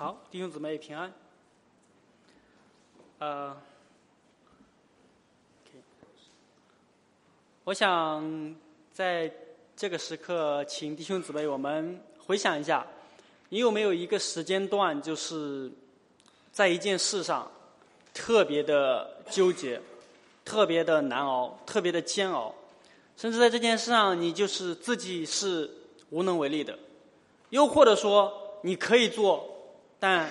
好，弟兄姊妹平安。呃，我想在这个时刻，请弟兄姊妹我们回想一下，你有没有一个时间段，就是在一件事上特别的纠结、特别的难熬、特别的煎熬，甚至在这件事上，你就是自己是无能为力的，又或者说你可以做。但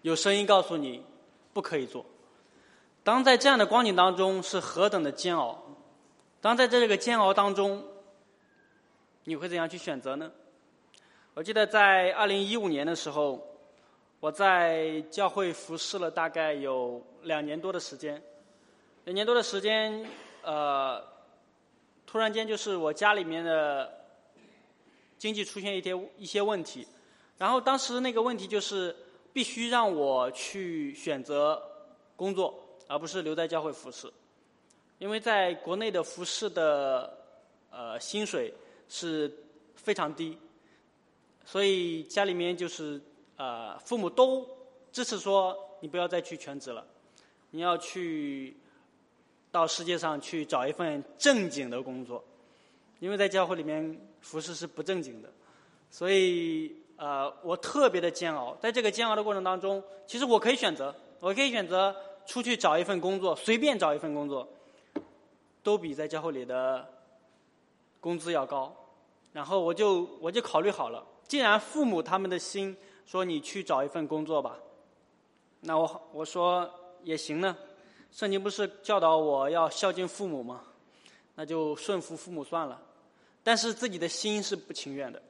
有声音告诉你不可以做。当在这样的光景当中是何等的煎熬，当在这个煎熬当中，你会怎样去选择呢？我记得在二零一五年的时候，我在教会服侍了大概有两年多的时间。两年多的时间，呃，突然间就是我家里面的经济出现一些一些问题。然后当时那个问题就是必须让我去选择工作，而不是留在教会服侍，因为在国内的服侍的呃薪水是非常低，所以家里面就是呃父母都支持说你不要再去全职了，你要去到世界上去找一份正经的工作，因为在教会里面服侍是不正经的，所以。呃，我特别的煎熬，在这个煎熬的过程当中，其实我可以选择，我可以选择出去找一份工作，随便找一份工作，都比在教会里的工资要高。然后我就我就考虑好了，既然父母他们的心说你去找一份工作吧，那我我说也行呢。圣经不是教导我要孝敬父母吗？那就顺服父母算了。但是自己的心是不情愿的。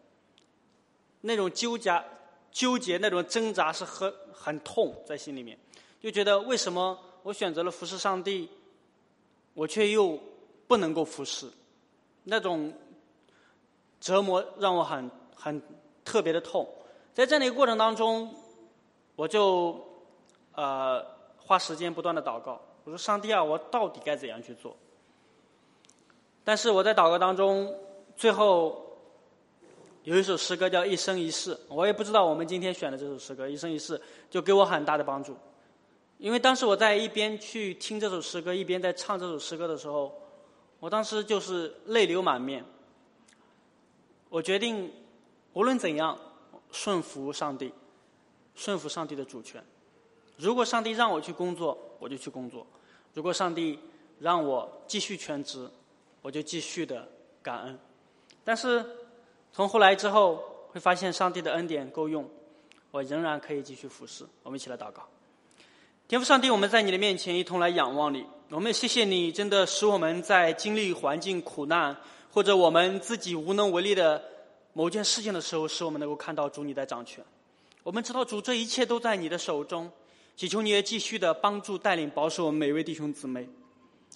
那种纠结、纠结那种挣扎是很很痛，在心里面，就觉得为什么我选择了服侍上帝，我却又不能够服侍，那种折磨让我很很特别的痛。在这样的一个过程当中，我就呃花时间不断的祷告，我说上帝啊，我到底该怎样去做？但是我在祷告当中，最后。有一首诗歌叫《一生一世》，我也不知道我们今天选的这首诗歌《一生一世》就给我很大的帮助，因为当时我在一边去听这首诗歌，一边在唱这首诗歌的时候，我当时就是泪流满面。我决定无论怎样顺服上帝，顺服上帝的主权。如果上帝让我去工作，我就去工作；如果上帝让我继续全职，我就继续的感恩。但是。从后来之后，会发现上帝的恩典够用，我仍然可以继续服侍。我们一起来祷告，天父上帝，我们在你的面前一同来仰望你。我们谢谢你，真的使我们在经历环境苦难，或者我们自己无能为力的某件事情的时候，使我们能够看到主你在掌权。我们知道主这一切都在你的手中，祈求你也继续的帮助带领保守我们每位弟兄姊妹。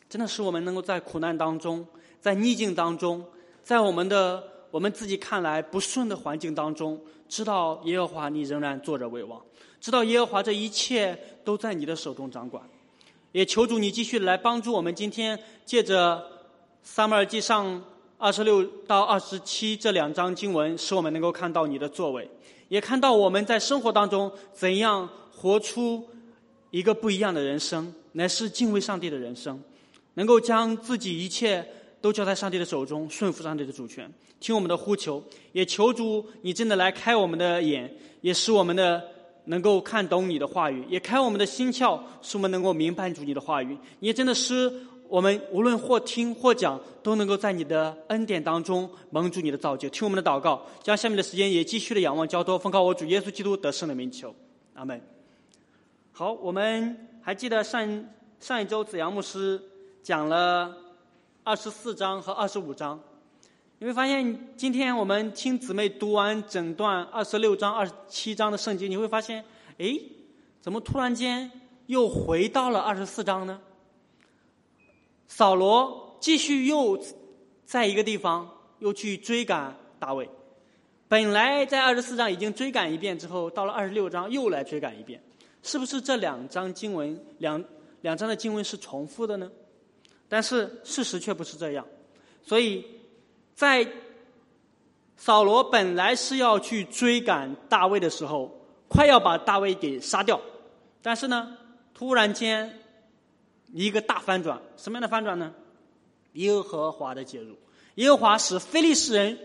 真的使我们能够在苦难当中，在逆境当中，在我们的。我们自己看来不顺的环境当中，知道耶和华你仍然坐着为王，知道耶和华这一切都在你的手中掌管，也求主你继续来帮助我们。今天借着撒母耳记上二十六到二十七这两章经文，使我们能够看到你的作为，也看到我们在生活当中怎样活出一个不一样的人生，乃是敬畏上帝的人生，能够将自己一切。都交在上帝的手中，顺服上帝的主权，听我们的呼求，也求主你真的来开我们的眼，也使我们的能够看懂你的话语，也开我们的心窍，使我们能够明白主你的话语。你也真的使我们无论或听或讲，都能够在你的恩典当中蒙主你的造就。听我们的祷告，将下面的时间也继续的仰望交托，奉靠我主耶稣基督得胜的名求，阿门。好，我们还记得上上一周子阳牧师讲了。二十四章和二十五章，你会发现，今天我们听姊妹读完整段二十六章、二十七章的圣经，你会发现，哎，怎么突然间又回到了二十四章呢？扫罗继续又在一个地方又去追赶大卫，本来在二十四章已经追赶一遍之后，到了二十六章又来追赶一遍，是不是这两章经文两两章的经文是重复的呢？但是事实却不是这样，所以，在扫罗本来是要去追赶大卫的时候，快要把大卫给杀掉，但是呢，突然间一个大翻转，什么样的翻转呢？耶和华的介入，耶和华使非利士人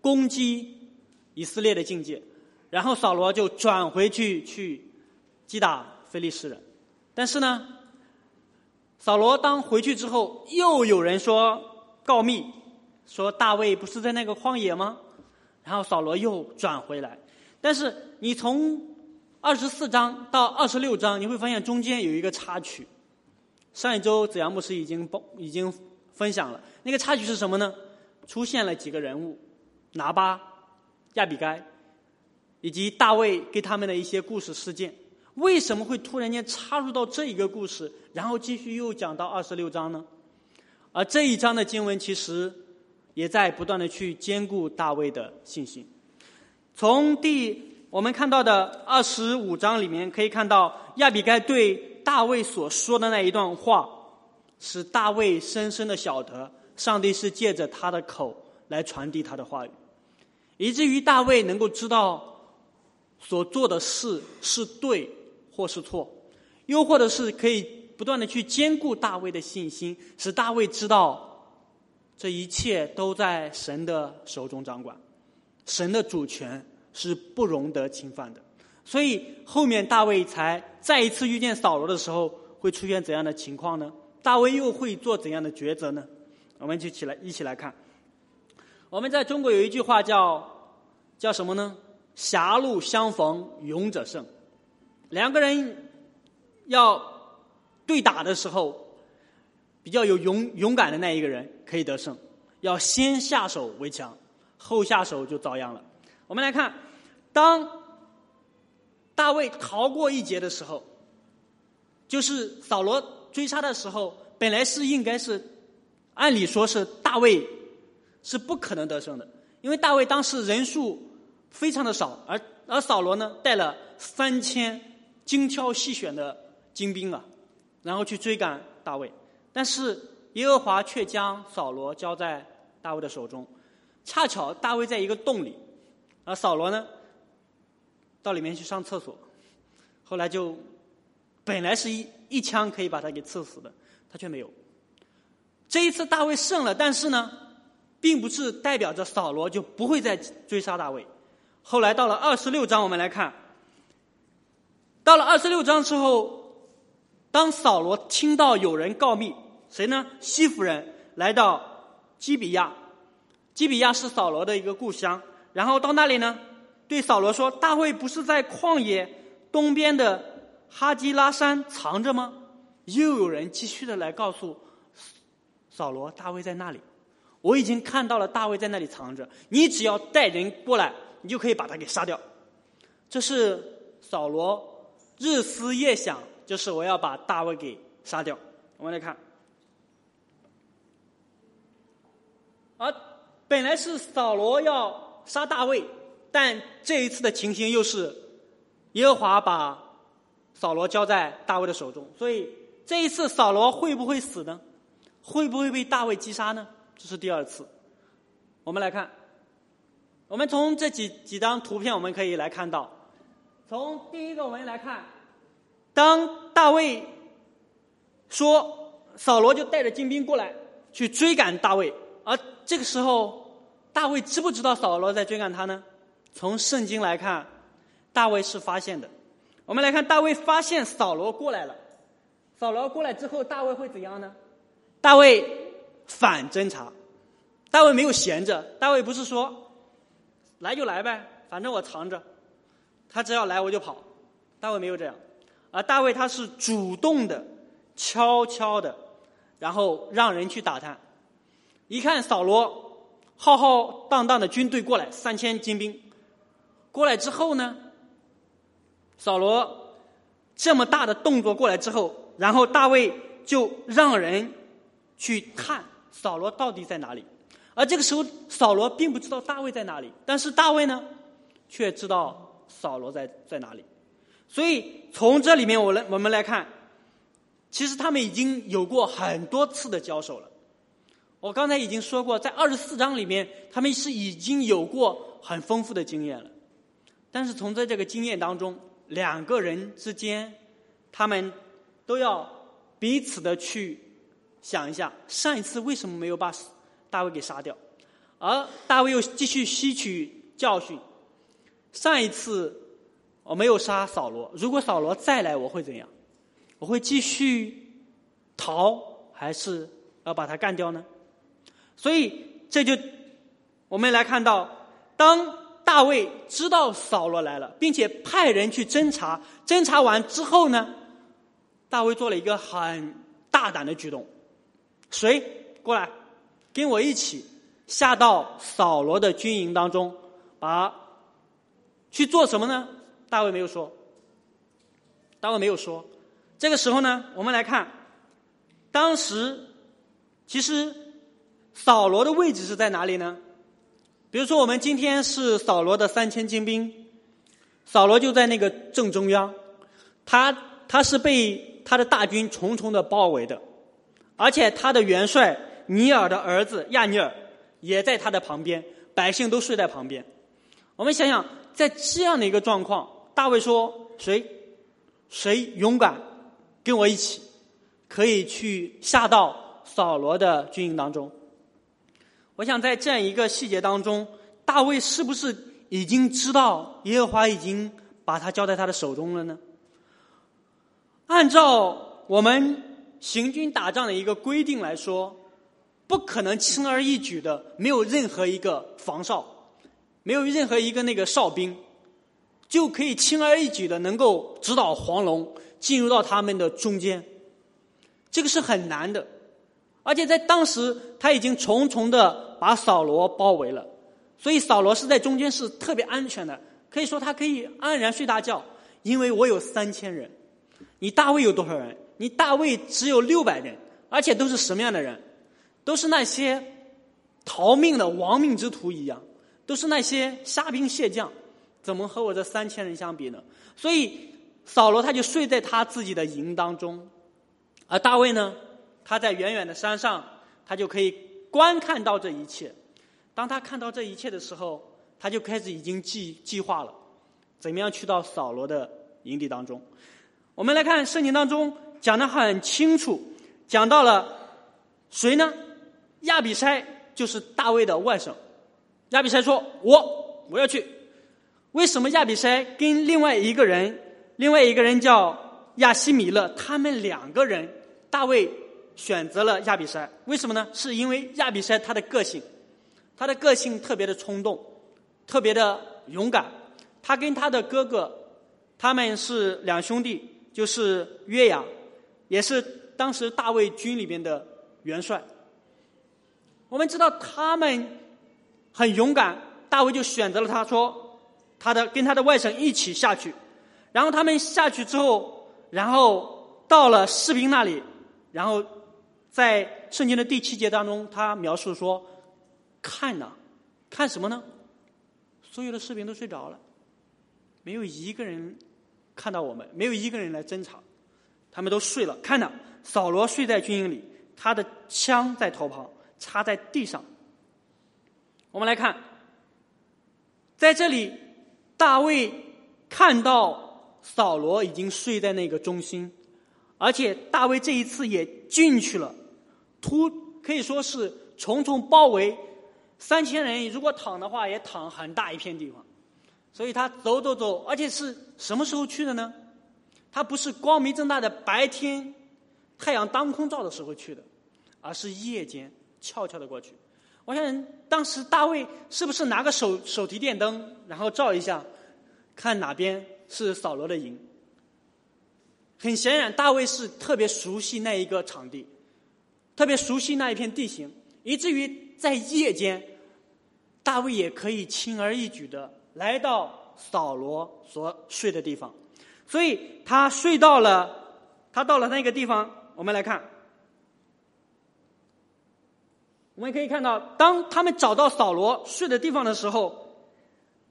攻击以色列的境界，然后扫罗就转回去去击打非利士人，但是呢，扫罗当回去之后，又有人说告密，说大卫不是在那个荒野吗？然后扫罗又转回来，但是你从二十四章到二十六章，你会发现中间有一个插曲。上一周子阳牧师已经报已经分享了，那个插曲是什么呢？出现了几个人物，拿巴、亚比该，以及大卫给他们的一些故事事件。为什么会突然间插入到这一个故事，然后继续又讲到二十六章呢？而这一章的经文其实。也在不断的去兼顾大卫的信心。从第我们看到的二十五章里面可以看到，亚比该对大卫所说的那一段话，使大卫深深的晓得，上帝是借着他的口来传递他的话语，以至于大卫能够知道所做的事是对或是错，又或者是可以不断的去兼顾大卫的信心，使大卫知道。这一切都在神的手中掌管，神的主权是不容得侵犯的。所以后面大卫才再一次遇见扫罗的时候，会出现怎样的情况呢？大卫又会做怎样的抉择呢？我们就起来一起来看。我们在中国有一句话叫叫什么呢？狭路相逢勇者胜。两个人要对打的时候。比较有勇勇敢的那一个人可以得胜，要先下手为强，后下手就遭殃了。我们来看，当大卫逃过一劫的时候，就是扫罗追杀的时候，本来是应该是，按理说是大卫是不可能得胜的，因为大卫当时人数非常的少，而而扫罗呢带了三千精挑细选的精兵啊，然后去追赶大卫。但是耶和华却将扫罗交在大卫的手中，恰巧大卫在一个洞里，而扫罗呢，到里面去上厕所，后来就本来是一一枪可以把他给刺死的，他却没有。这一次大卫胜了，但是呢，并不是代表着扫罗就不会再追杀大卫。后来到了二十六章，我们来看，到了二十六章之后，当扫罗听到有人告密。谁呢？西夫人来到基比亚，基比亚是扫罗的一个故乡。然后到那里呢，对扫罗说：“大卫不是在旷野东边的哈基拉山藏着吗？”又有人继续的来告诉扫罗：“大卫在那里，我已经看到了大卫在那里藏着。你只要带人过来，你就可以把他给杀掉。”这是扫罗日思夜想，就是我要把大卫给杀掉。我们来看。而本来是扫罗要杀大卫，但这一次的情形又是耶和华把扫罗交在大卫的手中，所以这一次扫罗会不会死呢？会不会被大卫击杀呢？这是第二次。我们来看，我们从这几几张图片我们可以来看到，从第一个我们来看，当大卫说扫罗就带着精兵过来去追赶大卫。而这个时候，大卫知不知道扫罗在追赶他呢？从圣经来看，大卫是发现的。我们来看，大卫发现扫罗过来了。扫罗过来之后，大卫会怎样呢？大卫反侦查。大卫没有闲着。大卫不是说来就来呗，反正我藏着，他只要来我就跑。大卫没有这样，而大卫他是主动的、悄悄的，然后让人去打探。一看扫罗浩浩荡荡的军队过来，三千精兵过来之后呢，扫罗这么大的动作过来之后，然后大卫就让人去探扫罗到底在哪里。而这个时候，扫罗并不知道大卫在哪里，但是大卫呢，却知道扫罗在在哪里。所以从这里面，我来我们来看，其实他们已经有过很多次的交手了。我刚才已经说过，在二十四章里面，他们是已经有过很丰富的经验了。但是从在这个经验当中，两个人之间，他们都要彼此的去想一下，上一次为什么没有把大卫给杀掉，而大卫又继续吸取教训，上一次我没有杀扫罗，如果扫罗再来，我会怎样？我会继续逃，还是要把他干掉呢？所以这就我们来看到，当。大卫知道扫罗来了，并且派人去侦查。侦查完之后呢，大卫做了一个很大胆的举动：谁过来跟我一起下到扫罗的军营当中，把去做什么呢？大卫没有说。大卫没有说。这个时候呢，我们来看，当时其实扫罗的位置是在哪里呢？比如说，我们今天是扫罗的三千精兵，扫罗就在那个正中央，他他是被他的大军重重的包围的，而且他的元帅尼尔的儿子亚尼尔也在他的旁边，百姓都睡在旁边。我们想想，在这样的一个状况，大卫说：“谁谁勇敢跟我一起，可以去下到扫罗的军营当中。”我想在这样一个细节当中，大卫是不是已经知道耶和华已经把他交在他的手中了呢？按照我们行军打仗的一个规定来说，不可能轻而易举的，没有任何一个防哨，没有任何一个那个哨兵，就可以轻而易举的能够指导黄龙进入到他们的中间，这个是很难的。而且在当时，他已经重重的把扫罗包围了，所以扫罗是在中间是特别安全的，可以说他可以安然睡大觉，因为我有三千人，你大卫有多少人？你大卫只有六百人，而且都是什么样的人？都是那些逃命的亡命之徒一样，都是那些虾兵蟹将，怎么和我这三千人相比呢？所以扫罗他就睡在他自己的营当中，而大卫呢？他在远远的山上，他就可以观看到这一切。当他看到这一切的时候，他就开始已经计计划了，怎么样去到扫罗的营地当中。我们来看圣经当中讲的很清楚，讲到了谁呢？亚比筛就是大卫的外甥。亚比筛说：“我我要去。”为什么亚比筛跟另外一个人，另外一个人叫亚西米勒，他们两个人，大卫？选择了亚比筛，为什么呢？是因为亚比筛他的个性，他的个性特别的冲动，特别的勇敢。他跟他的哥哥，他们是两兄弟，就是约雅，也是当时大卫军里边的元帅。我们知道他们很勇敢，大卫就选择了他说，他的跟他的外甥一起下去。然后他们下去之后，然后到了士兵那里，然后。在圣经的第七节当中，他描述说：“看呢，看什么呢？所有的士兵都睡着了，没有一个人看到我们，没有一个人来侦查，他们都睡了。看呢，扫罗睡在军营里，他的枪在头旁，插在地上。我们来看，在这里，大卫看到扫罗已经睡在那个中心，而且大卫这一次也进去了。”突可以说是重重包围，三千人如果躺的话，也躺很大一片地方。所以他走走走，而且是什么时候去的呢？他不是光明正大的白天太阳当空照的时候去的，而是夜间悄悄的过去。我想当时大卫是不是拿个手手提电灯，然后照一下，看哪边是扫罗的营？很显然，大卫是特别熟悉那一个场地。特别熟悉那一片地形，以至于在夜间，大卫也可以轻而易举的来到扫罗所睡的地方。所以他睡到了，他到了那个地方。我们来看，我们可以看到，当他们找到扫罗睡的地方的时候，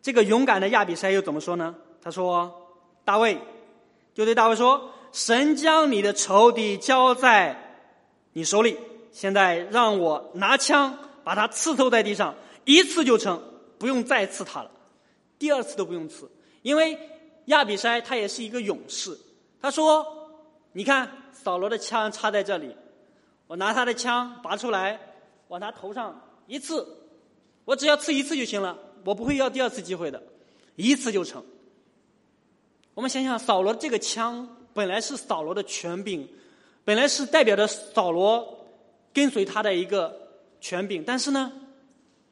这个勇敢的亚比筛又怎么说呢？他说：“大卫，就对大卫说，神将你的仇敌交在。”你手里现在让我拿枪把他刺透在地上，一次就成，不用再刺他了，第二次都不用刺，因为亚比筛他也是一个勇士，他说：“你看扫罗的枪插在这里，我拿他的枪拔出来，往他头上一刺，我只要刺一次就行了，我不会要第二次机会的，一次就成。”我们想想，扫罗这个枪本来是扫罗的权柄，本来是代表着扫罗跟随他的一个权柄，但是呢，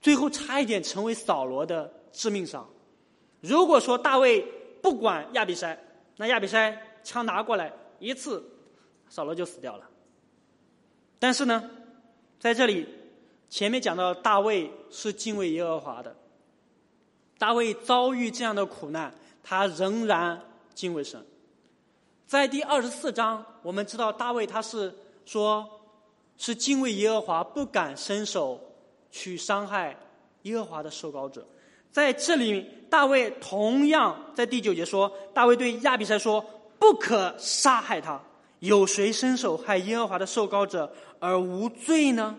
最后差一点成为扫罗的致命伤。如果说大卫不管亚比筛，那亚比筛枪拿过来一次，扫罗就死掉了。但是呢，在这里前面讲到大卫是敬畏耶和华的，大卫遭遇这样的苦难，他仍然敬畏神。在第二十四章，我们知道大卫他是说，是敬畏耶和华，不敢伸手去伤害耶和华的受膏者。在这里，大卫同样在第九节说：“大卫对亚比筛说，不可杀害他。有谁伸手害耶和华的受膏者而无罪呢？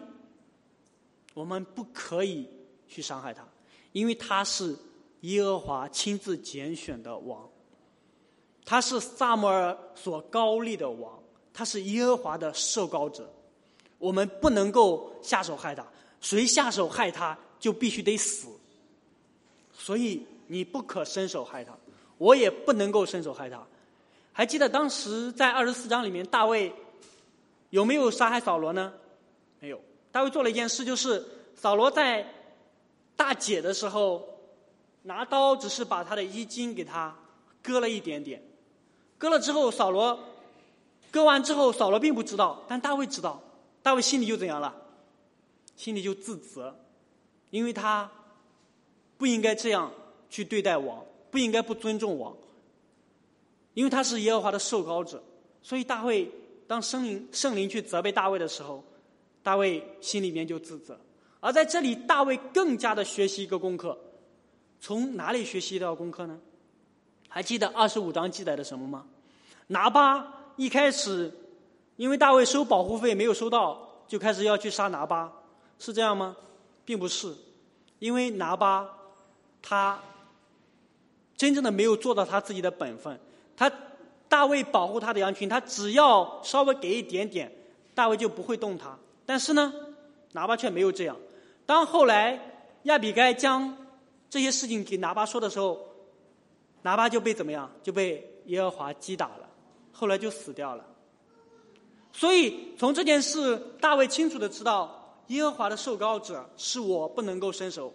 我们不可以去伤害他，因为他是耶和华亲自拣选的王，他是萨摩尔所高立的王，他是耶和华的受膏者。我们不能够下手害他，谁下手害他，就必须得死。”所以你不可伸手害他，我也不能够伸手害他。还记得当时在二十四章里面，大卫有没有杀害扫罗呢？没有。大卫做了一件事，就是扫罗在大解的时候拿刀，只是把他的衣襟给他割了一点点。割了之后，扫罗割完之后，扫罗并不知道，但大卫知道。大卫心里就怎样了？心里就自责，因为他。不应该这样去对待王，不应该不尊重王，因为他是耶和华的受膏者。所以大卫当圣灵圣灵去责备大卫的时候，大卫心里面就自责。而在这里，大卫更加的学习一个功课，从哪里学习到功课呢？还记得二十五章记载的什么吗？拿巴一开始因为大卫收保护费没有收到，就开始要去杀拿巴，是这样吗？并不是，因为拿巴。他真正的没有做到他自己的本分。他大卫保护他的羊群，他只要稍微给一点点，大卫就不会动他。但是呢，拿巴却没有这样。当后来亚比该将这些事情给拿巴说的时候，拿巴就被怎么样？就被耶和华击打了，后来就死掉了。所以从这件事，大卫清楚的知道，耶和华的受膏者是我不能够伸手。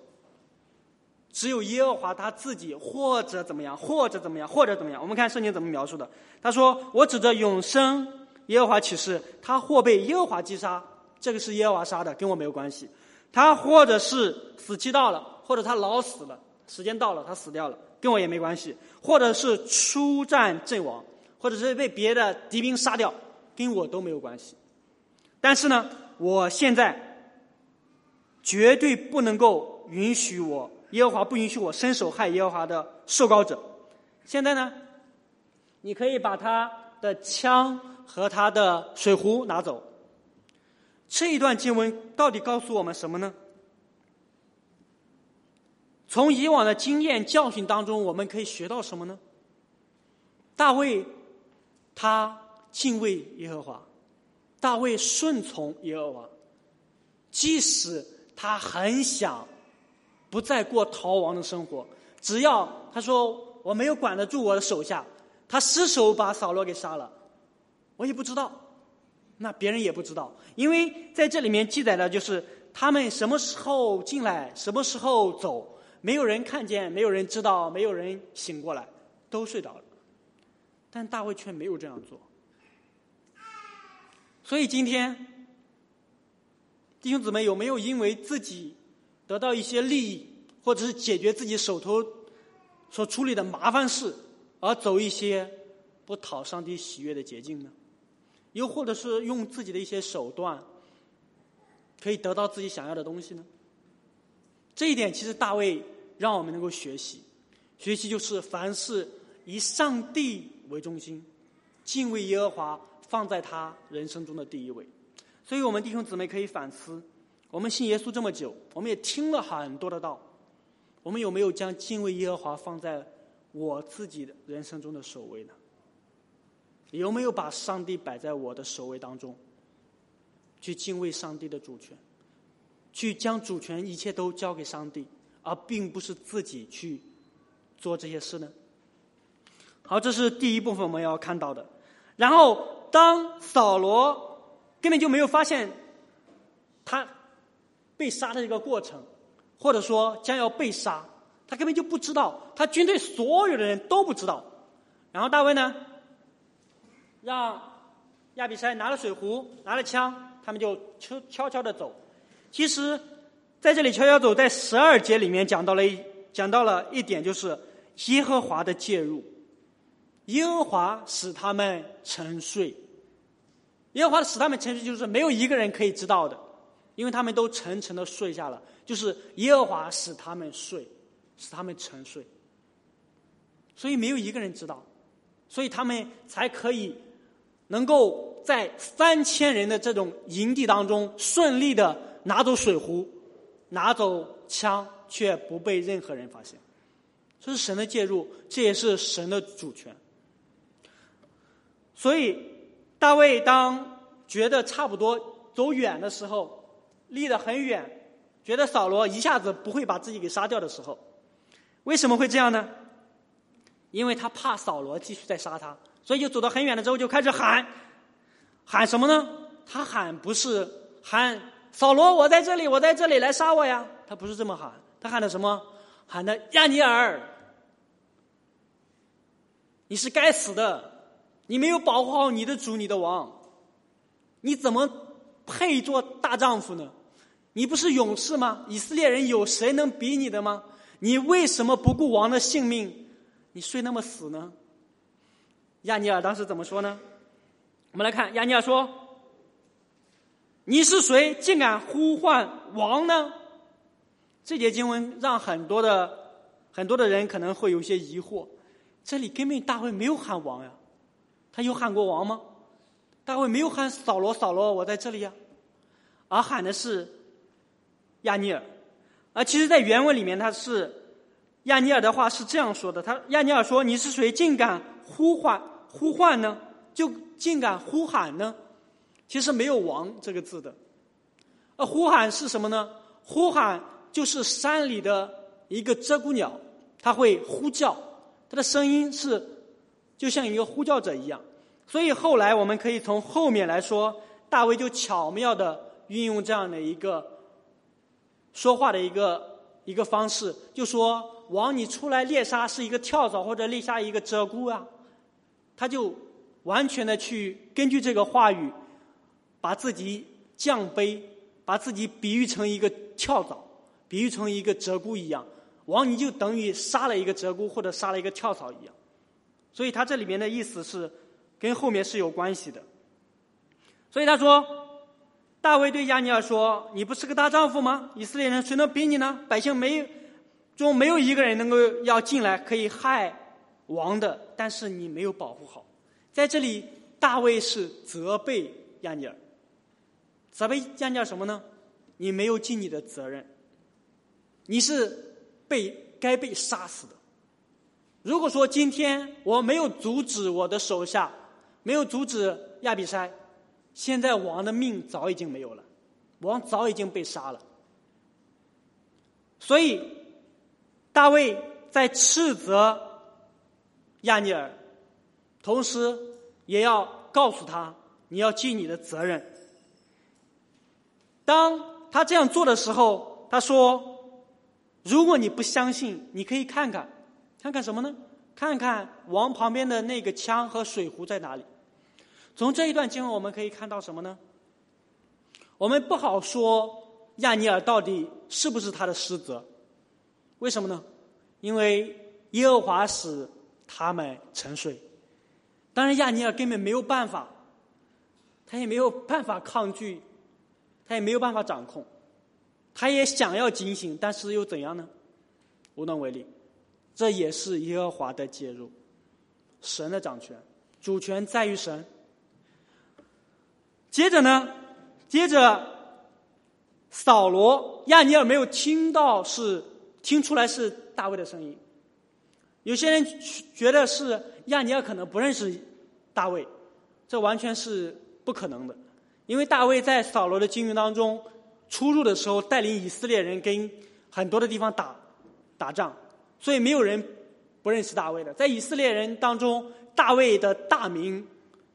只有耶和华他自己，或者怎么样，或者怎么样，或者怎么样。我们看圣经怎么描述的。他说：“我指着永生耶和华起誓，他或被耶和华击杀，这个是耶和华杀的，跟我没有关系。他或者是死期到了，或者他老死了，时间到了他死掉了，跟我也没关系。或者是出战阵亡，或者是被别的敌兵杀掉，跟我都没有关系。但是呢，我现在绝对不能够允许我。”耶和华不允许我伸手害耶和华的受膏者。现在呢，你可以把他的枪和他的水壶拿走。这一段经文到底告诉我们什么呢？从以往的经验教训当中，我们可以学到什么呢？大卫他敬畏耶和华，大卫顺从耶和华，即使他很想。不再过逃亡的生活，只要他说我没有管得住我的手下，他失手把扫罗给杀了，我也不知道，那别人也不知道，因为在这里面记载的就是他们什么时候进来，什么时候走，没有人看见，没有人知道，没有人醒过来，都睡着了。但大卫却没有这样做，所以今天弟兄姊妹有没有因为自己？得到一些利益，或者是解决自己手头所处理的麻烦事，而走一些不讨上帝喜悦的捷径呢？又或者是用自己的一些手段，可以得到自己想要的东西呢？这一点其实大卫让我们能够学习，学习就是凡事以上帝为中心，敬畏耶和华放在他人生中的第一位。所以我们弟兄姊妹可以反思。我们信耶稣这么久，我们也听了很多的道，我们有没有将敬畏耶和华放在我自己的人生中的首位呢？有没有把上帝摆在我的首位当中？去敬畏上帝的主权，去将主权一切都交给上帝，而并不是自己去做这些事呢？好，这是第一部分我们要看到的。然后，当扫罗根本就没有发现他被杀的这个过程，或者说将要被杀，他根本就不知道，他军队所有的人都不知道。然后大卫呢，让亚比筛拿了水壶，拿了枪，他们就悄悄悄的走。其实，在这里悄悄走，在十二节里面讲到了一讲到了一点，就是耶和华的介入。耶和华使他们沉睡，耶和华使他们沉睡，就是没有一个人可以知道的，因为他们都沉沉的睡下了。就是耶和华使他们睡，使他们沉睡，所以没有一个人知道，所以他们才可以能够在三千人的这种营地当中顺利的拿走水壶，拿走枪，却不被任何人发现。这是神的介入，这也是神的主权。所以，大卫当觉得差不多走远的时候，离得很远，觉得扫罗一下子不会把自己给杀掉的时候，为什么会这样呢？因为他怕扫罗继续再杀他，所以就走到很远了之后就开始喊，喊什么呢？他喊不是喊扫罗，我在这里，我在这里，来杀我呀！他不是这么喊，他喊的什么？喊的亚尼尔，你是该死的！你没有保护好你的主，你的王，你怎么配做大丈夫呢？你不是勇士吗？以色列人有谁能比你的吗？你为什么不顾王的性命？你睡那么死呢？亚尼尔当时怎么说呢？我们来看，亚尼尔说：“你是谁，竟敢呼唤王呢？”这节经文让很多的很多的人可能会有些疑惑：这里根本大卫没有喊王呀。他有喊过王吗？大卫没有喊扫罗，扫罗，我在这里呀，而喊的是亚尼尔。而其实，在原文里面，他是亚尼尔的话是这样说的：他亚尼尔说：“你是谁，竟敢呼唤呼唤呢？就竟敢呼喊呢？”其实没有“王”这个字的。而呼喊是什么呢？呼喊就是山里的一个鹧鸪鸟，它会呼叫，它的声音是就像一个呼叫者一样。所以后来我们可以从后面来说，大卫就巧妙的运用这样的一个说话的一个一个方式，就说：“王，你出来猎杀是一个跳蚤或者猎杀一个鹧鸪啊。”他就完全的去根据这个话语，把自己降卑，把自己比喻成一个跳蚤，比喻成一个鹧鸪一样。王，你就等于杀了一个鹧鸪或者杀了一个跳蚤一样。所以他这里面的意思是。跟后面是有关系的，所以他说：“大卫对亚尼尔说，你不是个大丈夫吗？以色列人谁能比你呢？百姓没中没有一个人能够要进来可以害王的，但是你没有保护好。在这里，大卫是责备亚尼尔，责备亚尼尔什么呢？你没有尽你的责任，你是被该被杀死的。如果说今天我没有阻止我的手下。”没有阻止亚比筛，现在王的命早已经没有了，王早已经被杀了。所以大卫在斥责亚尼尔，同时也要告诉他你要尽你的责任。当他这样做的时候，他说：“如果你不相信，你可以看看，看看什么呢？看看王旁边的那个枪和水壶在哪里。”从这一段经文我们可以看到什么呢？我们不好说亚尼尔到底是不是他的失责，为什么呢？因为耶和华使他们沉睡。当然，亚尼尔根本没有办法，他也没有办法抗拒，他也没有办法掌控，他也想要警醒，但是又怎样呢？无能为力。这也是耶和华的介入，神的掌权，主权在于神。接着呢，接着，扫罗亚尼尔没有听到是听出来是大卫的声音，有些人觉得是亚尼尔可能不认识大卫，这完全是不可能的，因为大卫在扫罗的经营当中出入的时候，带领以色列人跟很多的地方打打仗，所以没有人不认识大卫的。在以色列人当中，大卫的大名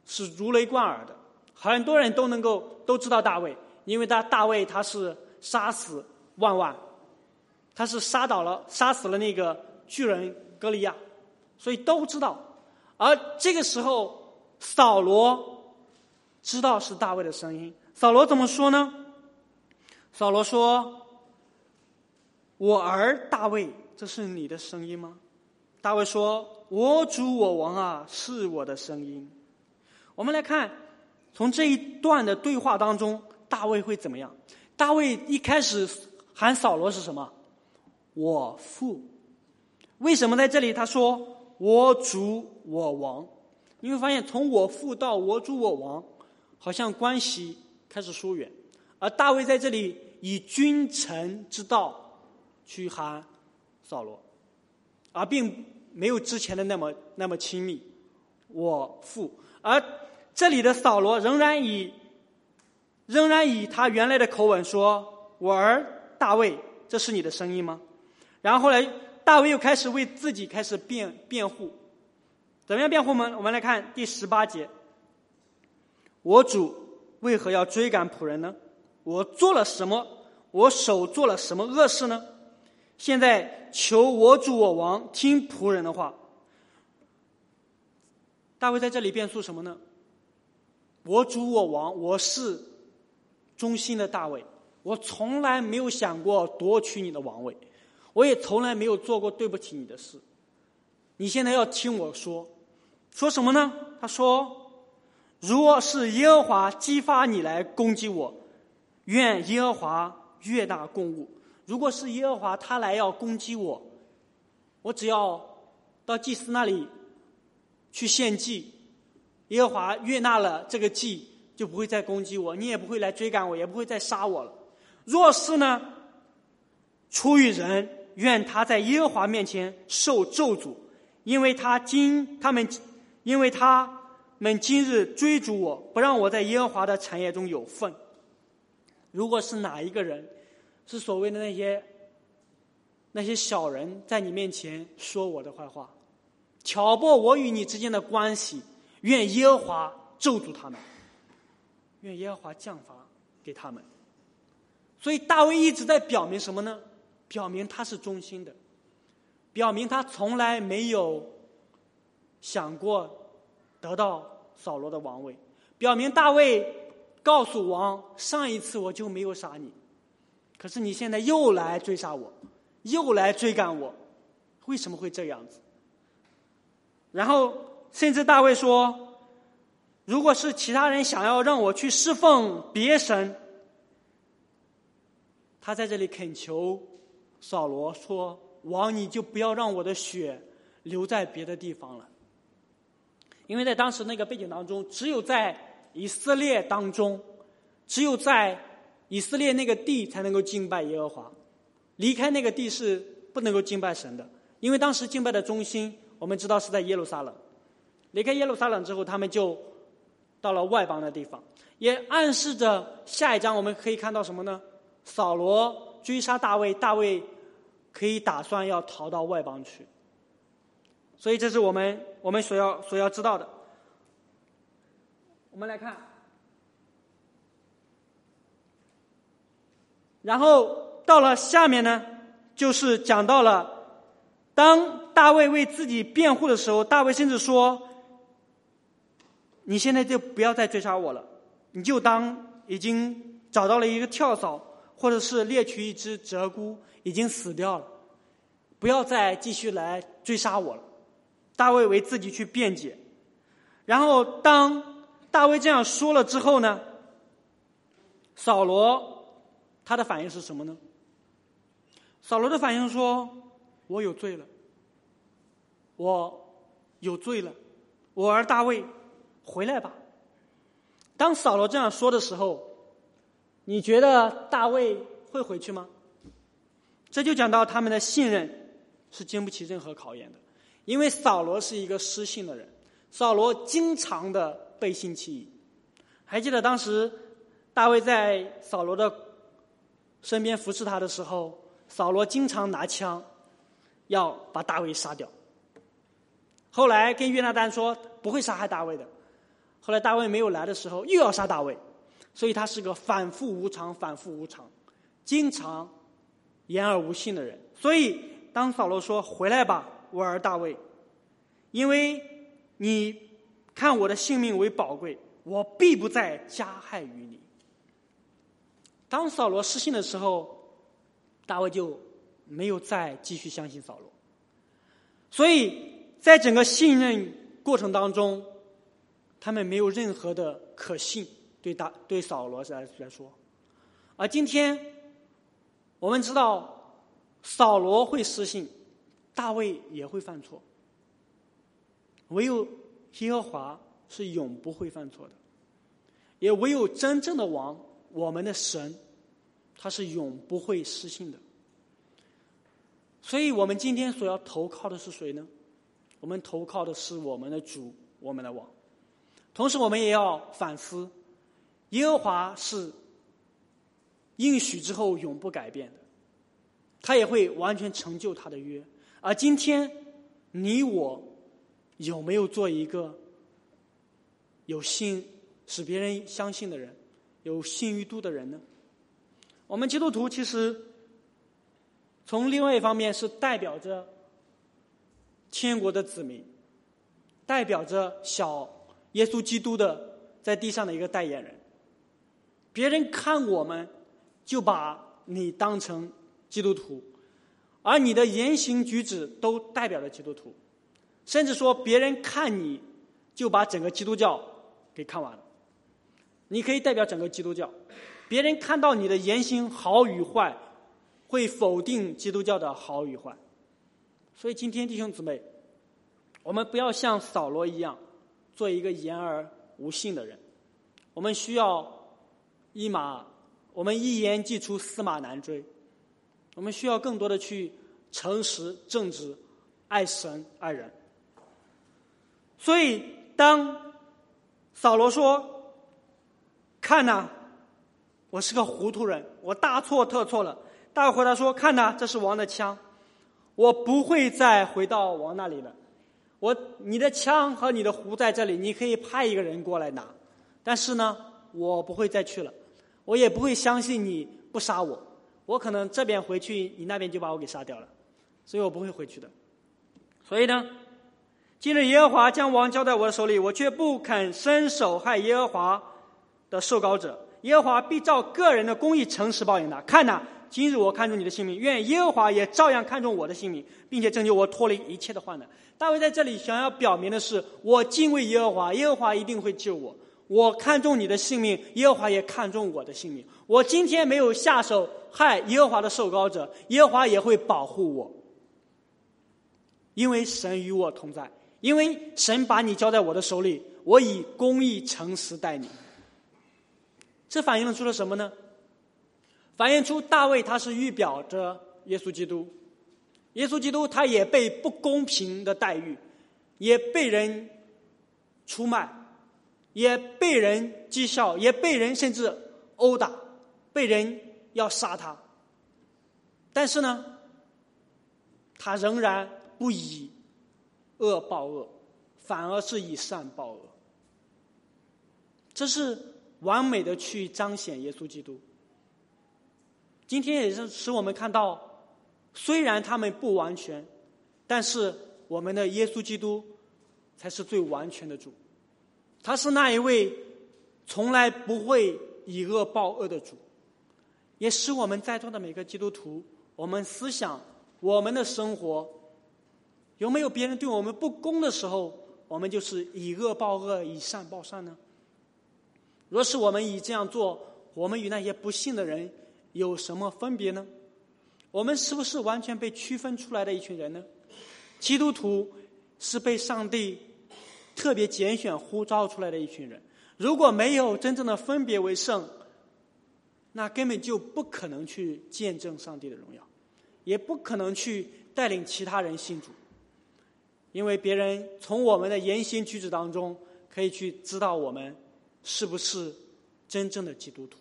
是如雷贯耳的，很多人都能够都知道大卫，因为他大卫他是杀死万万，他是杀倒了杀死了那个巨人。歌利亚，所以都知道。而这个时候，扫罗知道是大卫的声音。扫罗怎么说呢？扫罗说：“我儿大卫，这是你的声音吗？”大卫说：“我主我王啊，是我的声音。”我们来看，从这一段的对话当中，大卫会怎么样？大卫一开始喊扫罗是什么？我父。为什么在这里他说“我主我王”？你会发现，从我父到我主我王，好像关系开始疏远。而大卫在这里以君臣之道去喊扫罗，而并没有之前的那么那么亲密。我父，而这里的扫罗仍然以仍然以他原来的口吻说：“我儿大卫，这是你的声音吗？”然后后来。大卫又开始为自己开始辩辩护，怎么样辩护呢？我们来看第十八节：我主为何要追赶仆人呢？我做了什么？我手做了什么恶事呢？现在求我主我王听仆人的话。大卫在这里辩诉什么呢？我主我王，我是忠心的大卫，我从来没有想过夺取你的王位。我也从来没有做过对不起你的事，你现在要听我说，说什么呢？他说：“如果是耶和华激发你来攻击我，愿耶和华越大供物。如果是耶和华他来要攻击我，我只要到祭司那里去献祭，耶和华悦纳了这个祭，就不会再攻击我，你也不会来追赶我，也不会再杀我了。若是呢，出于人。”愿他在耶和华面前受咒诅，因为他今他们，因为他们今日追逐我，不让我在耶和华的产业中有份。如果是哪一个人，是所谓的那些那些小人，在你面前说我的坏话，挑拨我与你之间的关系，愿耶和华咒诅他们，愿耶和华降罚给他们。所以大卫一直在表明什么呢？表明他是忠心的，表明他从来没有想过得到扫罗的王位，表明大卫告诉王：上一次我就没有杀你，可是你现在又来追杀我，又来追赶我，为什么会这样子？然后甚至大卫说：如果是其他人想要让我去侍奉别神，他在这里恳求。扫罗说：“王，你就不要让我的血留在别的地方了，因为在当时那个背景当中，只有在以色列当中，只有在以色列那个地才能够敬拜耶和华，离开那个地是不能够敬拜神的。因为当时敬拜的中心，我们知道是在耶路撒冷。离开耶路撒冷之后，他们就到了外邦的地方，也暗示着下一章我们可以看到什么呢？扫罗。”追杀大卫，大卫可以打算要逃到外邦去，所以这是我们我们所要所要知道的。我们来看，然后到了下面呢，就是讲到了，当大卫为自己辩护的时候，大卫甚至说：“你现在就不要再追杀我了，你就当已经找到了一个跳蚤。”或者是猎取一只鹧鸪，已经死掉了，不要再继续来追杀我了。大卫为自己去辩解，然后当大卫这样说了之后呢，扫罗他的反应是什么呢？扫罗的反应说：“我有罪了，我有罪了，我儿大卫，回来吧。”当扫罗这样说的时候。你觉得大卫会回去吗？这就讲到他们的信任是经不起任何考验的，因为扫罗是一个失信的人，扫罗经常的背信弃义。还记得当时大卫在扫罗的身边服侍他的时候，扫罗经常拿枪要把大卫杀掉。后来跟约拿丹说不会杀害大卫的，后来大卫没有来的时候又要杀大卫，所以他是个反复无常、反复无常、经常言而无信的人。所以当扫罗说回来吧，我儿大卫，因为你看我的性命为宝贵，我必不再加害于你。当扫罗失信的时候，大卫就没有再继续相信扫罗，所以。在整个信任过程当中，他们没有任何的可信对大对扫罗来来说，而今天我们知道扫罗会失信，大卫也会犯错，唯有耶和华是永不会犯错的，也唯有真正的王，我们的神，他是永不会失信的。所以我们今天所要投靠的是谁呢？我们投靠的是我们的主，我们的王。同时，我们也要反思：耶和华是应许之后永不改变的，他也会完全成就他的约。而今天，你我有没有做一个有信使别人相信的人，有信誉度的人呢？我们基督徒其实从另外一方面是代表着。天国的子民，代表着小耶稣基督的在地上的一个代言人。别人看我们，就把你当成基督徒，而你的言行举止都代表着基督徒。甚至说，别人看你，就把整个基督教给看完了。你可以代表整个基督教。别人看到你的言行好与坏，会否定基督教的好与坏。所以，今天弟兄姊妹，我们不要像扫罗一样，做一个言而无信的人。我们需要一马，我们一言既出，驷马难追。我们需要更多的去诚实、正直、爱神、爱人。所以，当扫罗说：“看呐，我是个糊涂人，我大错特错了。”大卫回答说：“看呐，这是王的枪。”我不会再回到王那里了。我，你的枪和你的壶在这里，你可以派一个人过来拿。但是呢，我不会再去了。我也不会相信你不杀我。我可能这边回去，你那边就把我给杀掉了。所以我不会回去的。所以呢，今日耶和华将王交在我的手里，我却不肯伸手害耶和华的受膏者。耶和华必照个人的公义诚实报应他。看呐。今日我看中你的性命，愿耶和华也照样看重我的性命，并且拯救我脱离一切的患难。大卫在这里想要表明的是：我敬畏耶和华，耶和华一定会救我。我看中你的性命，耶和华也看中我的性命。我今天没有下手害耶和华的受膏者，耶和华也会保护我，因为神与我同在，因为神把你交在我的手里，我以公义诚实待你。这反映了出了什么呢？反映出大卫他是预表着耶稣基督，耶稣基督他也被不公平的待遇，也被人出卖，也被人讥笑，也被人甚至殴打，被人要杀他。但是呢，他仍然不以恶报恶，反而是以善报恶。这是完美的去彰显耶稣基督。今天也是使我们看到，虽然他们不完全，但是我们的耶稣基督才是最完全的主。他是那一位从来不会以恶报恶的主，也使我们在座的每个基督徒，我们思想我们的生活有没有别人对我们不公的时候，我们就是以恶报恶，以善报善呢？若是我们以这样做，我们与那些不幸的人。有什么分别呢？我们是不是完全被区分出来的一群人呢？基督徒是被上帝特别拣选呼召出来的一群人。如果没有真正的分别为圣，那根本就不可能去见证上帝的荣耀，也不可能去带领其他人信主。因为别人从我们的言行举止当中可以去知道我们是不是真正的基督徒。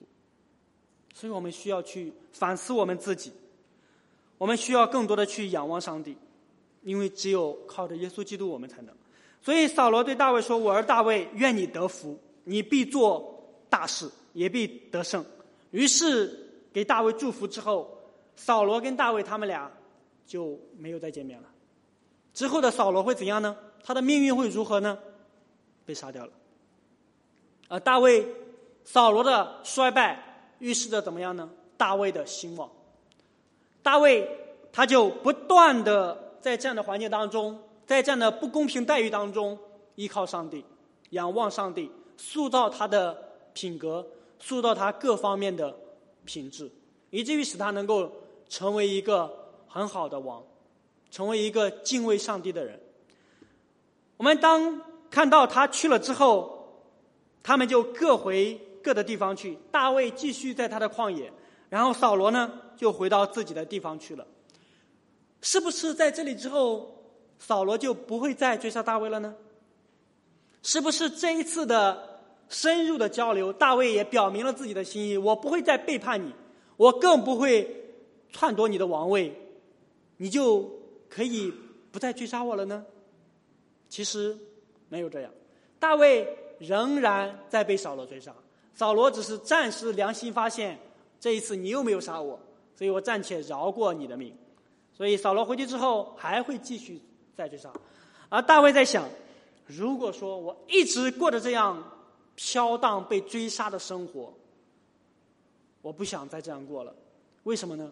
所以我们需要去反思我们自己，我们需要更多的去仰望上帝，因为只有靠着耶稣基督，我们才能。所以扫罗对大卫说：“我儿大卫，愿你得福，你必做大事，也必得胜。”于是给大卫祝福之后，扫罗跟大卫他们俩就没有再见面了。之后的扫罗会怎样呢？他的命运会如何呢？被杀掉了。而大卫、扫罗的衰败预示着怎么样呢？大卫的兴旺。大卫他就不断的在这样的环境当中。在这样的不公平待遇当中，依靠上帝，仰望上帝，塑造他的品格，塑造他各方面的品质，以至于使他能够成为一个很好的王，成为一个敬畏上帝的人。我们当看到他去了之后，他们就各回各的地方去。大卫继续在他的旷野，然后扫罗呢就回到自己的地方去了。是不是在这里之后？扫罗就不会再追杀大卫了呢？是不是这一次的深入的交流，大卫也表明了自己的心意？我不会再背叛你，我更不会篡夺你的王位，你就可以不再追杀我了呢？其实没有这样，大卫仍然在被扫罗追杀。扫罗只是暂时良心发现，这一次你又没有杀我，所以我暂且饶过你的命。所以扫罗回去之后还会继续。在追杀，而大卫在想：如果说我一直过着这样飘荡、被追杀的生活，我不想再这样过了。为什么呢？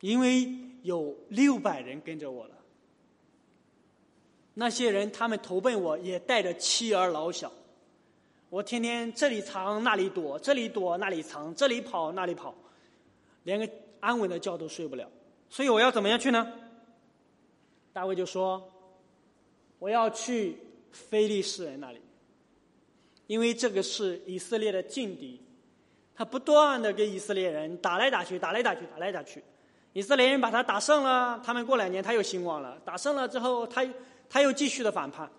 因为有六百人跟着我了。那些人他们投奔我，也带着妻儿老小。我天天这里藏那里躲，这里躲那里藏，这里跑那里跑，连个安稳的觉都睡不了。所以我要怎么样去呢？大卫就说：“我要去非利士人那里，因为这个是以色列的劲敌，他不断的跟以色列人打来打去，打来打去，打来打去。以色列人把他打胜了，他们过两年他又兴旺了；打胜了之后，他他又继续的反叛。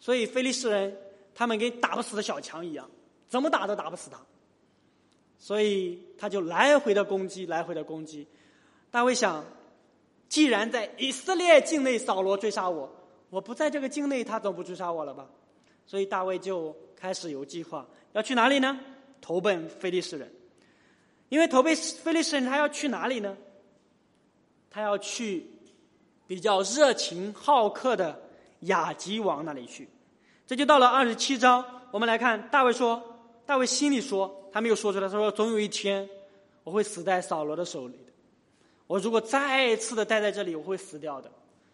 所以非利士人他们跟打不死的小强一样，怎么打都打不死他。所以他就来回的攻击，来回的攻击。大卫想。”既然在以色列境内扫罗追杀我，我不在这个境内，他总不追杀我了吧？所以大卫就开始有计划要去哪里呢？投奔非利士人。因为投奔非利士人，他要去哪里呢？他要去比较热情好客的雅吉王那里去。这就到了二十七章，我们来看大卫说：“大卫心里说，他没有说出来，他说总有一天我会死在扫罗的手里。”我如果再次的待在这里，我会死掉的。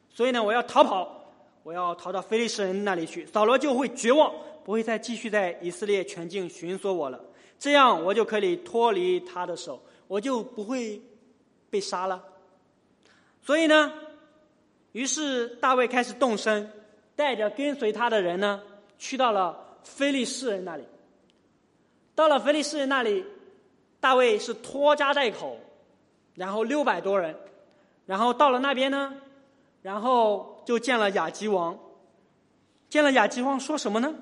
所以呢，我要逃跑，我要逃到菲利士人那里去。扫罗就会绝望，不会再继续在以色列全境寻索我了。这样，我就可以脱离他的手，我就不会被杀了。所以呢，于是大卫开始动身，带着跟随他的人呢，去到了菲利士人那里。到了菲利士人那里，大卫是拖家带口。然后六百多人，然后到了那边呢，然后就见了雅吉王。见了雅吉王说什么呢？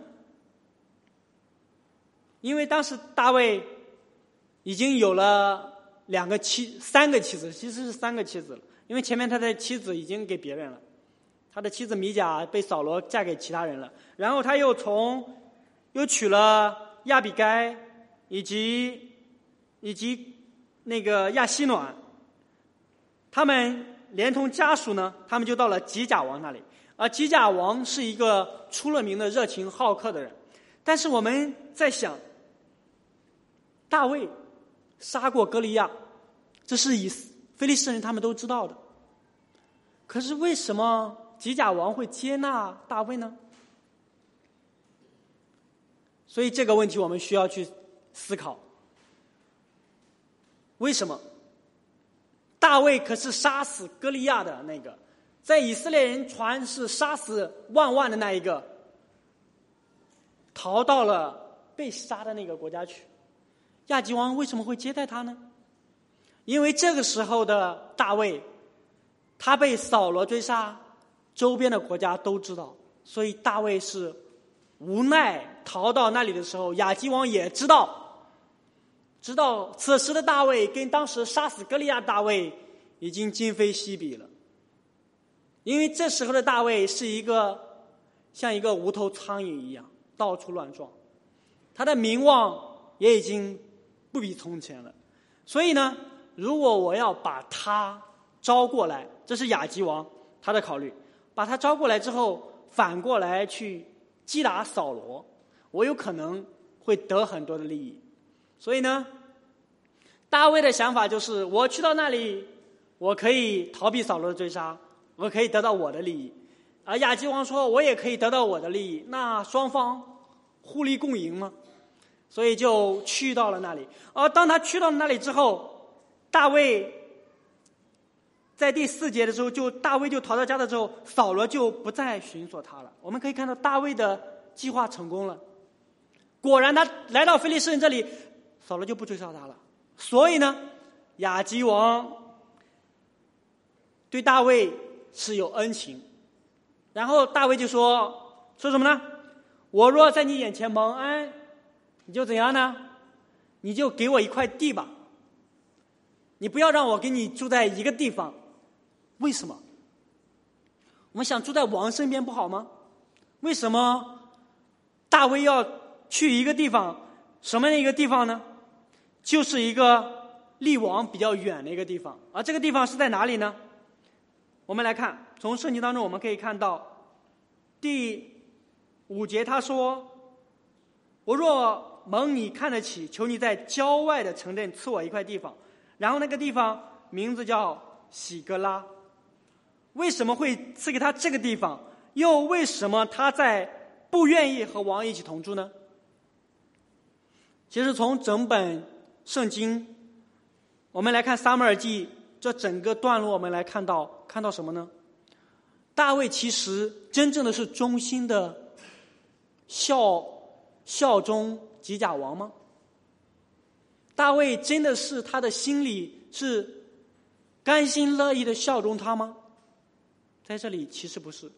因为当时大卫已经有了两个妻、三个妻子，其实是三个妻子了。因为前面他的妻子已经给别人了，他的妻子米甲被扫罗嫁给其他人了。然后他又从又娶了亚比该，以及以及那个亚西暖。他们连同家属呢，他们就到了吉甲王那里。而吉甲王是一个出了名的热情好客的人。但是我们在想，大卫杀过歌利亚，这是以菲利士人他们都知道的。可是为什么吉甲王会接纳大卫呢？所以这个问题我们需要去思考，为什么？大卫可是杀死歌利亚的那个，在以色列人传是杀死万万的那一个，逃到了被杀的那个国家去。亚吉王为什么会接待他呢？因为这个时候的大卫，他被扫罗追杀，周边的国家都知道，所以大卫是无奈逃到那里的时候，亚基王也知道，知道此时的大卫跟当时杀死歌利亚大卫已经今非昔比了，因为这时候的大卫是一个像一个无头苍蝇一样到处乱撞，他的名望也已经不比从前了，所以呢，如果我要把他招过来，这是亚基王他的考虑。把他招过来之后，反过来去击打扫罗，我有可能会得很多的利益。所以呢，大卫的想法就是：我去到那里，我可以逃避扫罗的追杀，我可以得到我的利益。而亚基王说，我也可以得到我的利益。那双方互利共赢吗？所以就去到了那里。而当他去到那里之后，大卫。在第四节的时候，就大卫就逃到家的时候，扫罗就不再寻索他了。我们可以看到大卫的计划成功了。果然，他来到菲利士人这里，扫罗就不追杀他了。所以呢，亚基王对大卫是有恩情。然后大卫就说：“说什么呢？我若在你眼前蒙恩，你就怎样呢？你就给我一块地吧。你不要让我跟你住在一个地方。”为什么？我们想住在王身边不好吗？为什么大卫要去一个地方？什么样的一个地方呢？就是一个离王比较远的一个地方。而这个地方是在哪里呢？我们来看，从圣经当中我们可以看到，第五节他说：“我若蒙你看得起，求你在郊外的城镇赐我一块地方。”然后那个地方名字叫喜格拉。为什么会赐给他这个地方？又为什么他在不愿意和王一起同住呢？其实从整本圣经，我们来看撒母耳记这整个段落，我们来看到看到什么呢？大卫其实真正的是忠心的效效忠吉甲王吗？大卫真的是他的心里是甘心乐意的效忠他吗？在这里其实不是，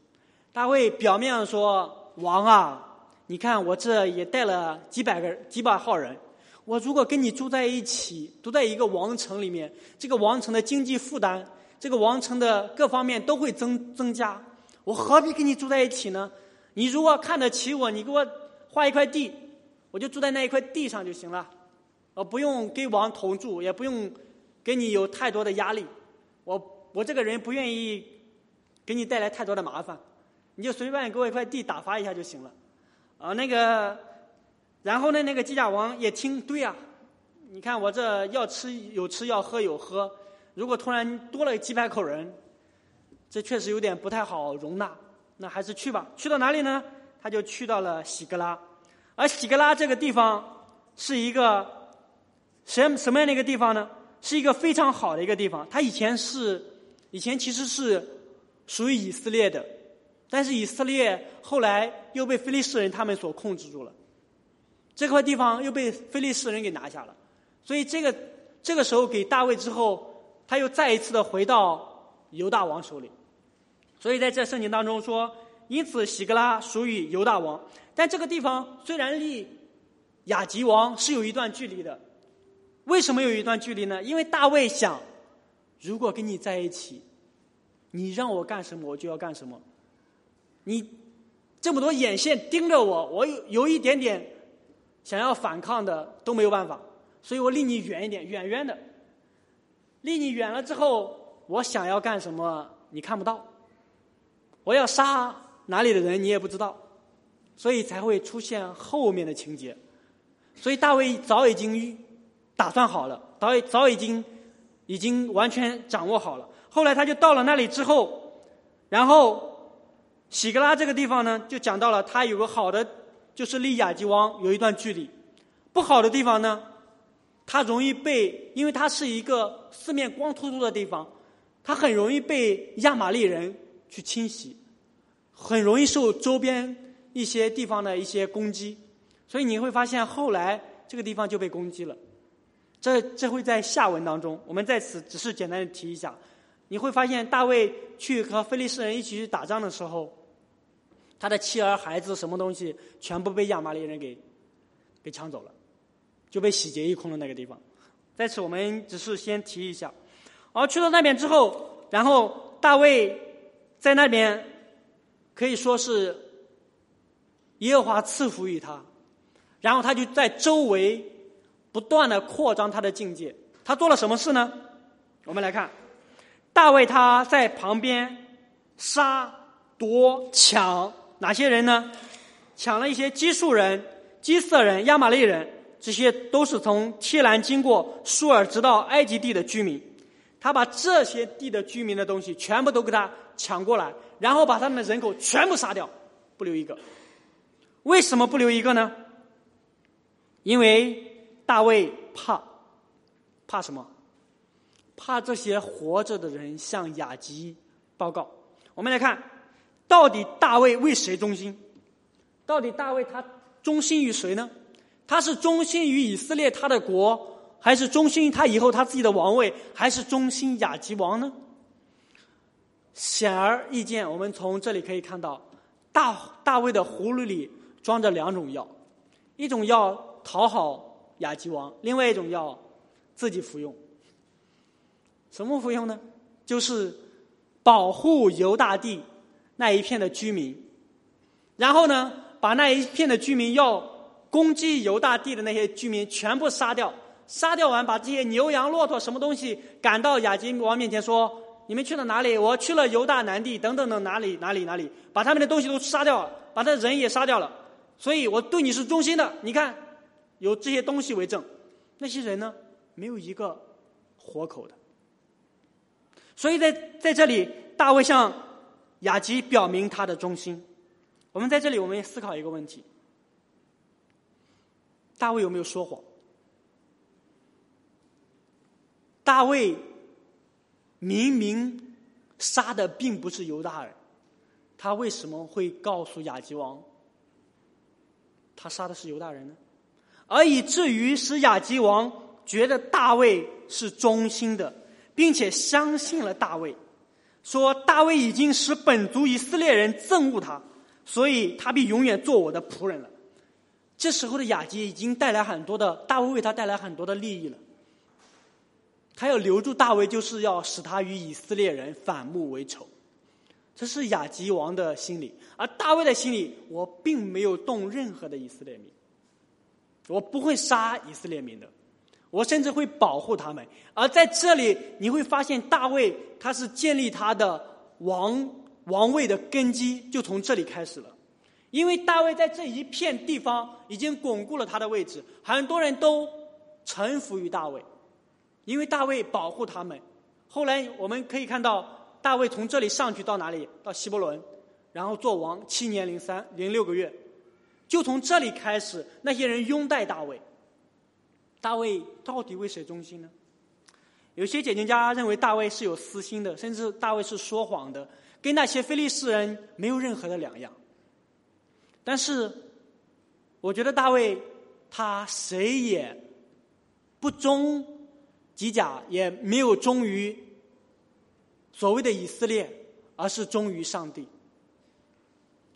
大卫表面上说：“王啊，你看我这也带了几百个几百号人，我如果跟你住在一起，住在一个王城里面，这个王城的经济负担，这个王城的各方面都会增增加，我何必跟你住在一起呢？你如果看得起我，你给我划一块地，我就住在那一块地上就行了，我不用跟王同住，也不用给你有太多的压力，我我这个人不愿意。”给你带来太多的麻烦，你就随便给我一块地打发一下就行了，啊，那个，然后呢，那个机甲王也听对呀，你看我这要吃有吃，要喝有喝，如果突然多了几百口人，这确实有点不太好容纳，那还是去吧。去到哪里呢？他就去到了喜格拉，而喜格拉这个地方是一个什什么样的一个地方呢？是一个非常好的一个地方。它以前是，以前其实是。属于以色列的，但是以色列后来又被菲利士人他们所控制住了，这块地方又被菲利士人给拿下了，所以这个这个时候给大卫之后，他又再一次的回到犹大王手里，所以在这圣经当中说，因此喜格拉属于犹大王，但这个地方虽然离雅吉王是有一段距离的，为什么有一段距离呢？因为大卫想，如果跟你在一起。你让我干什么，我就要干什么。你这么多眼线盯着我，我有有一点点想要反抗的都没有办法，所以我离你远一点，远远的。离你远了之后，我想要干什么你看不到，我要杀哪里的人你也不知道，所以才会出现后面的情节。所以大卫早已经打算好了，早已早已经已经完全掌握好了。后来他就到了那里之后，然后喜格拉这个地方呢，就讲到了他有个好的，就是离亚基王有一段距离；不好的地方呢，它容易被，因为它是一个四面光秃秃的地方，它很容易被亚玛力人去侵袭，很容易受周边一些地方的一些攻击，所以你会发现后来这个地方就被攻击了。这这会在下文当中，我们在此只是简单的提一下。你会发现大卫去和非利士人一起去打仗的时候，他的妻儿孩子什么东西全部被亚玛力人给给抢走了，就被洗劫一空的那个地方。在此我们只是先提一下，而去到那边之后，然后大卫在那边可以说是耶和华赐福于他，然后他就在周围不断的扩张他的境界。他做了什么事呢？我们来看。大卫他在旁边杀夺抢哪些人呢？抢了一些基述人、基色人、亚玛利人，这些都是从提兰经过舒尔直到埃及地的居民。他把这些地的居民的东西全部都给他抢过来，然后把他们的人口全部杀掉，不留一个。为什么不留一个呢？因为大卫怕，怕什么？怕这些活着的人向雅吉报告。我们来看，到底大卫为谁忠心？到底大卫他忠心于谁呢？他是忠心于以色列他的国，还是忠心于他以后他自己的王位，还是忠心雅吉王呢？显而易见，我们从这里可以看到，大大卫的葫芦里装着两种药，一种药讨好雅吉王，另外一种药自己服用。什么服用呢？就是保护犹大地那一片的居民，然后呢，把那一片的居民要攻击犹大地的那些居民全部杀掉，杀掉完，把这些牛羊骆驼什么东西赶到亚金王面前说：“你们去了哪里？我去了犹大南地，等等等哪里哪里哪里，把他们的东西都杀掉了，把他人也杀掉了。所以我对你是忠心的。你看，有这些东西为证，那些人呢，没有一个活口的。”所以在在这里，大卫向雅吉表明他的忠心。我们在这里，我们也思考一个问题：大卫有没有说谎？大卫明明杀的并不是犹大人，他为什么会告诉雅吉王，他杀的是犹大人呢？而以至于使雅吉王觉得大卫是忠心的。并且相信了大卫，说大卫已经使本族以色列人憎恶他，所以他必永远做我的仆人了。这时候的雅基已经带来很多的大卫为他带来很多的利益了。他要留住大卫，就是要使他与以色列人反目为仇。这是雅基王的心理，而大卫的心里，我并没有动任何的以色列民，我不会杀以色列民的。我甚至会保护他们，而在这里你会发现，大卫他是建立他的王王位的根基，就从这里开始了。因为大卫在这一片地方已经巩固了他的位置，很多人都臣服于大卫，因为大卫保护他们。后来我们可以看到，大卫从这里上去到哪里？到希伯伦，然后做王七年零三零六个月，就从这里开始，那些人拥戴大卫。大卫到底为谁忠心呢？有些解经家认为大卫是有私心的，甚至大卫是说谎的，跟那些非利士人没有任何的两样。但是，我觉得大卫他谁也不忠吉甲，也没有忠于所谓的以色列，而是忠于上帝。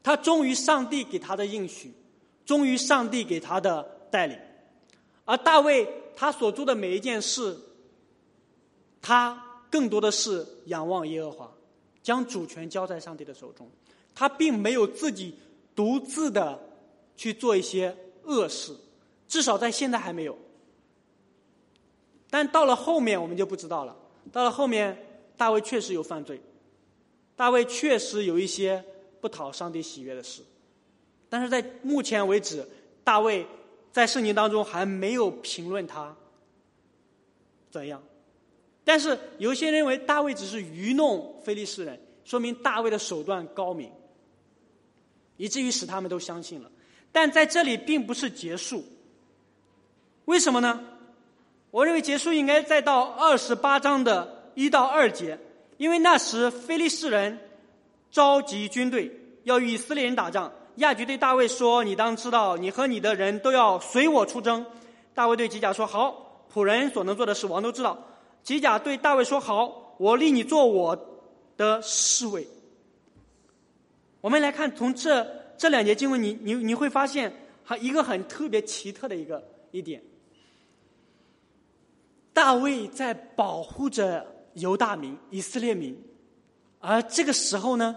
他忠于上帝给他的应许，忠于上帝给他的带领。而大卫他所做的每一件事，他更多的是仰望耶和华，将主权交在上帝的手中。他并没有自己独自的去做一些恶事，至少在现在还没有。但到了后面我们就不知道了。到了后面，大卫确实有犯罪，大卫确实有一些不讨上帝喜悦的事。但是在目前为止，大卫。在圣经当中还没有评论他怎样，但是有些人认为大卫只是愚弄非利士人，说明大卫的手段高明，以至于使他们都相信了。但在这里并不是结束，为什么呢？我认为结束应该再到二十八章的一到二节，因为那时非利士人召集军队要与以色列人打仗。亚举对大卫说：“你当知道，你和你的人都要随我出征。”大卫对吉甲说：“好，仆人所能做的事，王都知道。”吉甲对大卫说：“好，我立你做我的侍卫。我们来看，从这这两节经文，你你你会发现，还一个很特别奇特的一个一点。大卫在保护着犹大民、以色列民，而这个时候呢，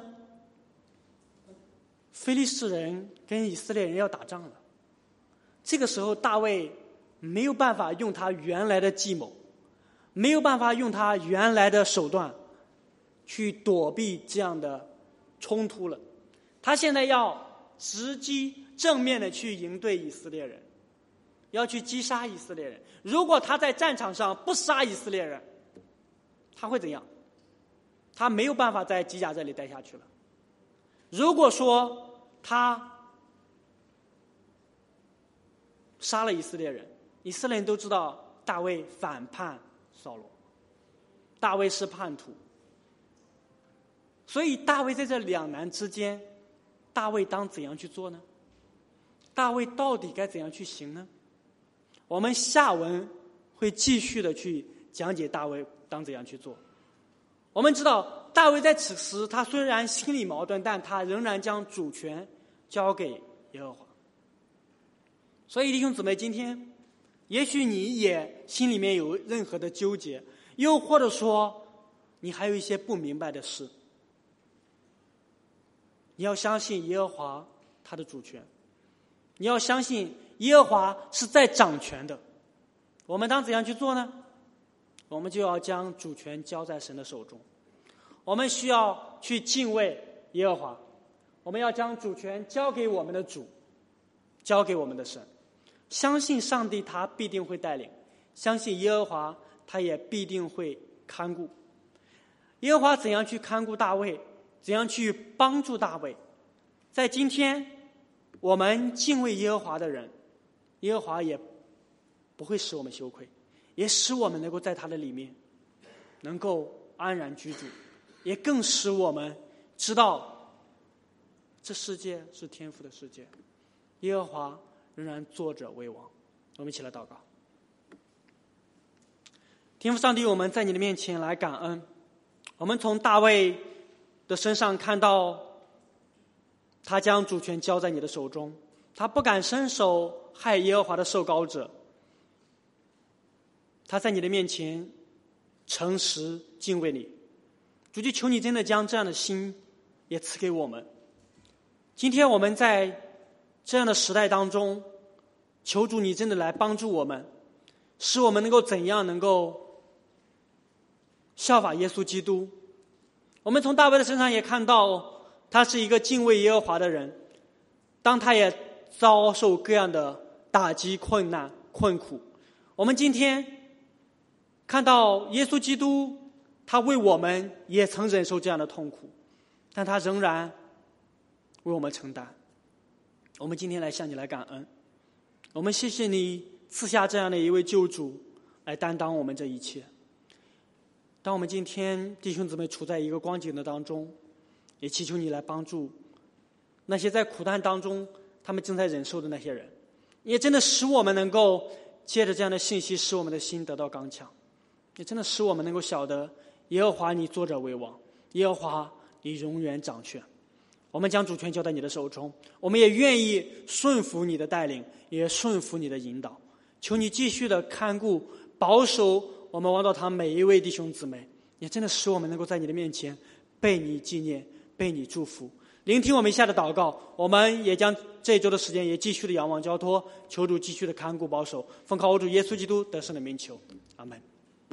非利士人跟以色列人要打仗了。这个时候，大卫没有办法用他原来的计谋，没有办法用他原来的手段去躲避这样的冲突了。他现在要直击正面的去迎对以色列人。要去击杀以色列人。如果他在战场上不杀以色列人，他会怎样？他没有办法在机甲这里待下去了。如果说他杀了以色列人，以色列人都知道大卫反叛扫罗，大卫是叛徒，所以大卫在这两难之间，大卫当怎样去做呢？大卫到底该怎样去行呢？我们下文会继续的去讲解大卫当怎样去做。我们知道大卫在此时，他虽然心里矛盾，但他仍然将主权交给耶和华。所以弟兄姊妹，今天也许你也心里面有任何的纠结，又或者说你还有一些不明白的事，你要相信耶和华他的主权，你要相信。耶和华是在掌权的，我们当怎样去做呢？我们就要将主权交在神的手中。我们需要去敬畏耶和华，我们要将主权交给我们的主，交给我们的神，相信上帝他必定会带领，相信耶和华他也必定会看顾。耶和华怎样去看顾大卫？怎样去帮助大卫？在今天，我们敬畏耶和华的人。耶和华也不会使我们羞愧，也使我们能够在他的里面能够安然居住，也更使我们知道这世界是天赋的世界，耶和华仍然坐着为王。我们一起来祷告，天父上帝，我们在你的面前来感恩。我们从大卫的身上看到，他将主权交在你的手中，他不敢伸手。害耶和华的受膏者，他在你的面前诚实敬畏你，主就求你真的将这样的心也赐给我们。今天我们在这样的时代当中，求主你真的来帮助我们，使我们能够怎样能够效法耶稣基督。我们从大卫的身上也看到，他是一个敬畏耶和华的人，当他也遭受各样的。打击、困难、困苦，我们今天看到耶稣基督，他为我们也曾忍受这样的痛苦，但他仍然为我们承担。我们今天来向你来感恩，我们谢谢你赐下这样的一位救主来担当我们这一切。当我们今天弟兄姊妹处在一个光景的当中，也祈求你来帮助那些在苦难当中他们正在忍受的那些人。也真的使我们能够借着这样的信息，使我们的心得到刚强；也真的使我们能够晓得，耶和华你坐着为王，耶和华你永远掌权。我们将主权交在你的手中，我们也愿意顺服你的带领，也顺服你的引导。求你继续的看顾、保守我们王道堂每一位弟兄姊妹，也真的使我们能够在你的面前被你纪念、被你祝福。聆听我们一下的祷告，我们也将这一周的时间也继续的仰望交托，求主继续的看顾保守，奉靠我主耶稣基督得胜的名求，阿门。